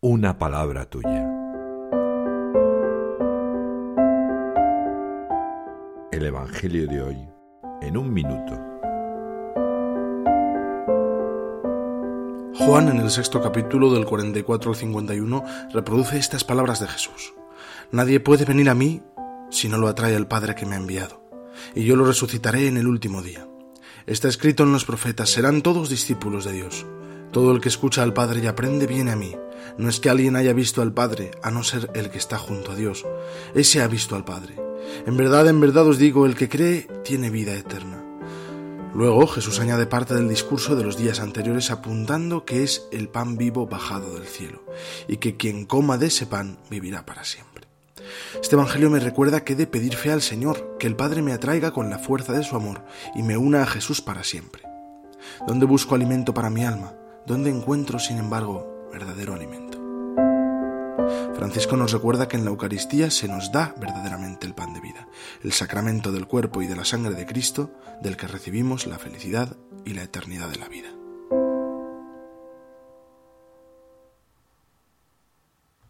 una palabra tuya. El Evangelio de hoy en un minuto. Juan en el sexto capítulo del 44 al 51 reproduce estas palabras de Jesús. Nadie puede venir a mí si no lo atrae el Padre que me ha enviado, y yo lo resucitaré en el último día. Está escrito en los profetas, serán todos discípulos de Dios. Todo el que escucha al Padre y aprende viene a mí. No es que alguien haya visto al Padre, a no ser el que está junto a Dios. Ese ha visto al Padre. En verdad, en verdad os digo, el que cree tiene vida eterna. Luego Jesús añade parte del discurso de los días anteriores apuntando que es el pan vivo bajado del cielo y que quien coma de ese pan vivirá para siempre. Este Evangelio me recuerda que he de pedir fe al Señor, que el Padre me atraiga con la fuerza de su amor y me una a Jesús para siempre. ¿Dónde busco alimento para mi alma? ¿Dónde encuentro, sin embargo, verdadero alimento? Francisco nos recuerda que en la Eucaristía se nos da verdaderamente el pan de vida, el sacramento del cuerpo y de la sangre de Cristo, del que recibimos la felicidad y la eternidad de la vida.